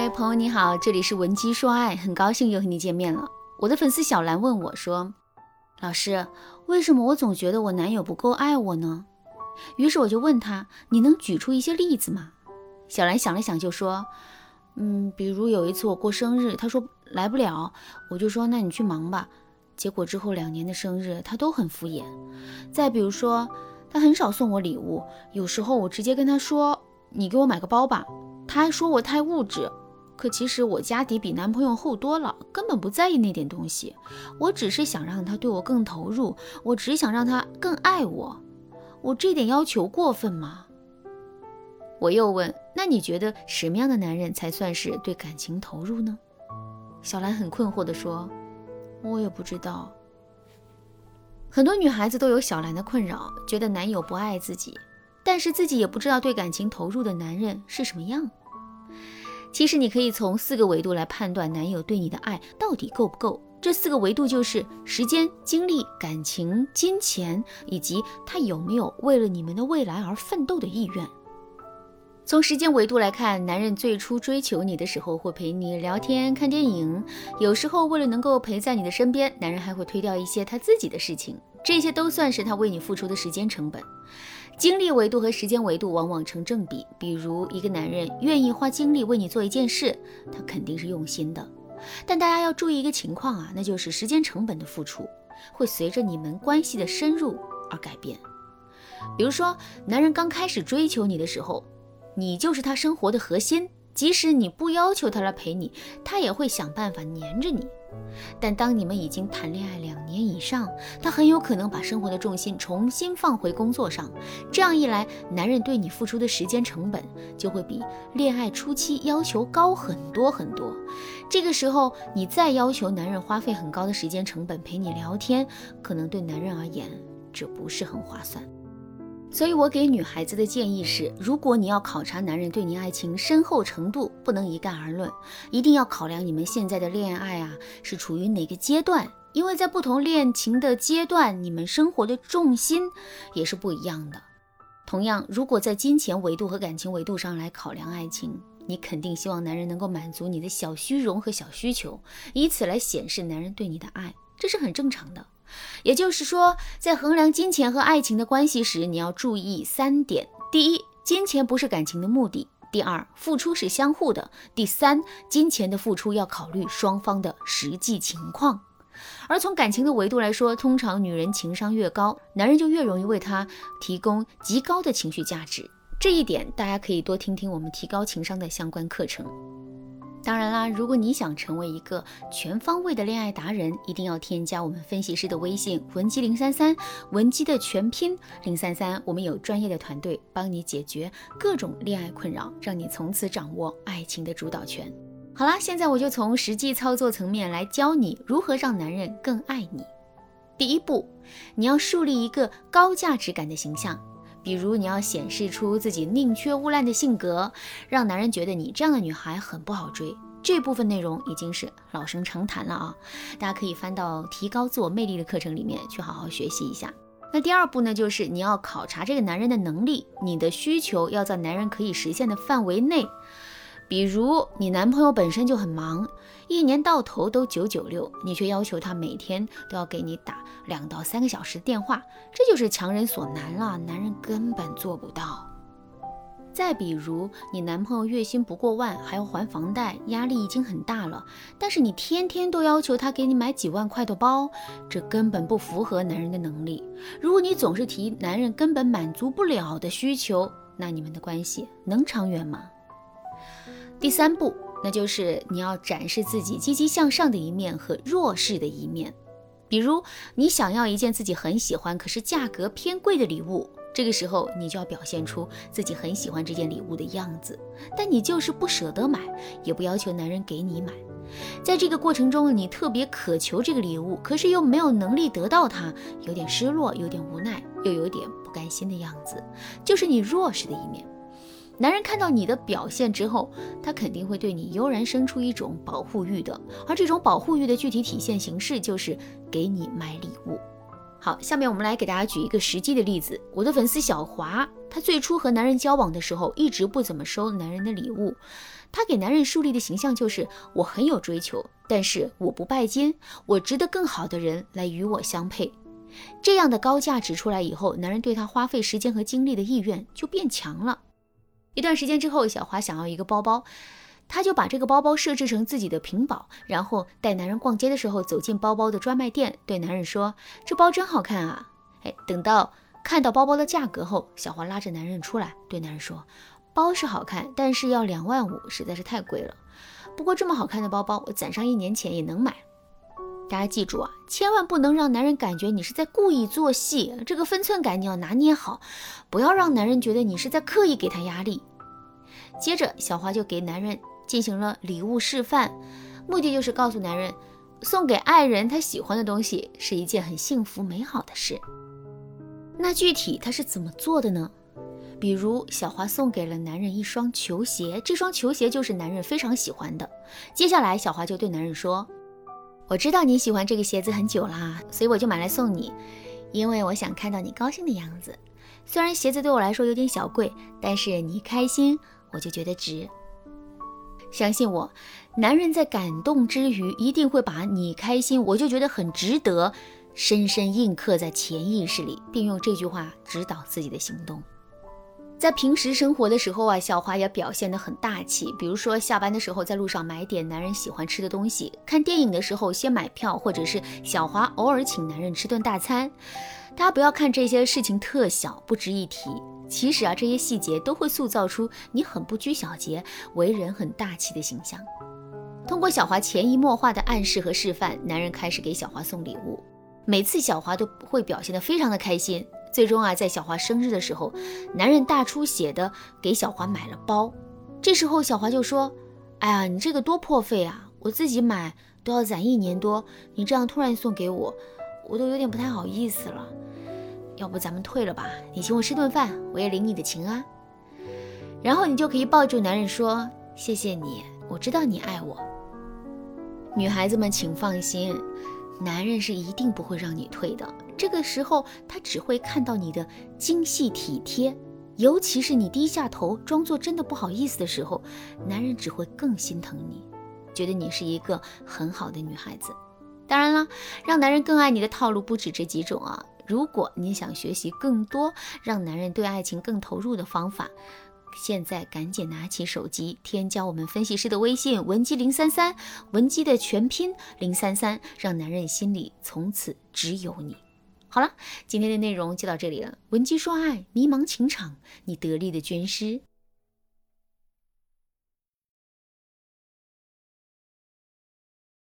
嗨，朋友你好，这里是文姬说爱，很高兴又和你见面了。我的粉丝小兰问我说：“老师，为什么我总觉得我男友不够爱我呢？”于是我就问他：“你能举出一些例子吗？”小兰想了想就说：“嗯，比如有一次我过生日，他说来不了，我就说那你去忙吧。结果之后两年的生日他都很敷衍。再比如说，他很少送我礼物，有时候我直接跟他说：‘你给我买个包吧。’他还说我太物质。”可其实我家底比男朋友厚多了，根本不在意那点东西。我只是想让他对我更投入，我只想让他更爱我。我这点要求过分吗？我又问，那你觉得什么样的男人才算是对感情投入呢？小兰很困惑地说：“我也不知道。”很多女孩子都有小兰的困扰，觉得男友不爱自己，但是自己也不知道对感情投入的男人是什么样。其实你可以从四个维度来判断男友对你的爱到底够不够。这四个维度就是时间、精力、感情、金钱，以及他有没有为了你们的未来而奋斗的意愿。从时间维度来看，男人最初追求你的时候会陪你聊天、看电影，有时候为了能够陪在你的身边，男人还会推掉一些他自己的事情，这些都算是他为你付出的时间成本。精力维度和时间维度往往成正比。比如，一个男人愿意花精力为你做一件事，他肯定是用心的。但大家要注意一个情况啊，那就是时间成本的付出会随着你们关系的深入而改变。比如说，男人刚开始追求你的时候，你就是他生活的核心，即使你不要求他来陪你，他也会想办法黏着你。但当你们已经谈恋爱两年以上，他很有可能把生活的重心重新放回工作上。这样一来，男人对你付出的时间成本就会比恋爱初期要求高很多很多。这个时候，你再要求男人花费很高的时间成本陪你聊天，可能对男人而言这不是很划算。所以我给女孩子的建议是：如果你要考察男人对你爱情深厚程度，不能一概而论，一定要考量你们现在的恋爱啊是处于哪个阶段，因为在不同恋情的阶段，你们生活的重心也是不一样的。同样，如果在金钱维度和感情维度上来考量爱情，你肯定希望男人能够满足你的小虚荣和小需求，以此来显示男人对你的爱，这是很正常的。也就是说，在衡量金钱和爱情的关系时，你要注意三点：第一，金钱不是感情的目的；第二，付出是相互的；第三，金钱的付出要考虑双方的实际情况。而从感情的维度来说，通常女人情商越高，男人就越容易为她提供极高的情绪价值。这一点，大家可以多听听我们提高情商的相关课程。当然啦，如果你想成为一个全方位的恋爱达人，一定要添加我们分析师的微信文姬零三三，文姬的全拼零三三，我们有专业的团队帮你解决各种恋爱困扰，让你从此掌握爱情的主导权。好啦，现在我就从实际操作层面来教你如何让男人更爱你。第一步，你要树立一个高价值感的形象，比如你要显示出自己宁缺毋滥的性格，让男人觉得你这样的女孩很不好追。这部分内容已经是老生常谈了啊，大家可以翻到提高自我魅力的课程里面去好好学习一下。那第二步呢，就是你要考察这个男人的能力，你的需求要在男人可以实现的范围内。比如你男朋友本身就很忙，一年到头都九九六，你却要求他每天都要给你打两到三个小时电话，这就是强人所难了，男人根本做不到。再比如，你男朋友月薪不过万，还要还房贷，压力已经很大了。但是你天天都要求他给你买几万块的包，这根本不符合男人的能力。如果你总是提男人根本满足不了的需求，那你们的关系能长远吗？第三步，那就是你要展示自己积极向上的一面和弱势的一面。比如，你想要一件自己很喜欢，可是价格偏贵的礼物。这个时候，你就要表现出自己很喜欢这件礼物的样子，但你就是不舍得买，也不要求男人给你买。在这个过程中，你特别渴求这个礼物，可是又没有能力得到它，有点失落，有点无奈，又有点不甘心的样子，就是你弱势的一面。男人看到你的表现之后，他肯定会对你悠然生出一种保护欲的，而这种保护欲的具体体现形式就是给你买礼物。好，下面我们来给大家举一个实际的例子。我的粉丝小华，她最初和男人交往的时候，一直不怎么收男人的礼物。她给男人树立的形象就是我很有追求，但是我不拜金，我值得更好的人来与我相配。这样的高价值出来以后，男人对她花费时间和精力的意愿就变强了。一段时间之后，小华想要一个包包。她就把这个包包设置成自己的屏保，然后带男人逛街的时候走进包包的专卖店，对男人说：“这包真好看啊！”哎，等到看到包包的价格后，小花拉着男人出来，对男人说：“包是好看，但是要两万五，实在是太贵了。不过这么好看的包包，我攒上一年钱也能买。”大家记住啊，千万不能让男人感觉你是在故意做戏，这个分寸感你要拿捏好，不要让男人觉得你是在刻意给他压力。接着，小花就给男人。进行了礼物示范，目的就是告诉男人，送给爱人他喜欢的东西是一件很幸福美好的事。那具体他是怎么做的呢？比如小华送给了男人一双球鞋，这双球鞋就是男人非常喜欢的。接下来小华就对男人说：“我知道你喜欢这个鞋子很久啦，所以我就买来送你，因为我想看到你高兴的样子。虽然鞋子对我来说有点小贵，但是你开心，我就觉得值。”相信我，男人在感动之余，一定会把你开心，我就觉得很值得，深深印刻在潜意识里，并用这句话指导自己的行动。在平时生活的时候啊，小华也表现得很大气，比如说下班的时候在路上买点男人喜欢吃的东西，看电影的时候先买票，或者是小华偶尔请男人吃顿大餐。大家不要看这些事情特小，不值一提。其实啊，这些细节都会塑造出你很不拘小节、为人很大气的形象。通过小华潜移默化的暗示和示范，男人开始给小华送礼物。每次小华都会表现得非常的开心。最终啊，在小华生日的时候，男人大出血的给小华买了包。这时候小华就说：“哎呀，你这个多破费啊！我自己买都要攒一年多，你这样突然送给我，我都有点不太好意思了。”要不咱们退了吧？你请我吃顿饭，我也领你的情啊。然后你就可以抱住男人说：“谢谢你，我知道你爱我。”女孩子们请放心，男人是一定不会让你退的。这个时候他只会看到你的精细体贴，尤其是你低下头装作真的不好意思的时候，男人只会更心疼你，觉得你是一个很好的女孩子。当然了，让男人更爱你的套路不止这几种啊。如果你想学习更多让男人对爱情更投入的方法，现在赶紧拿起手机，添加我们分析师的微信文姬零三三，文姬的全拼零三三，让男人心里从此只有你。好了，今天的内容就到这里了。文姬说爱，迷茫情场，你得力的军师。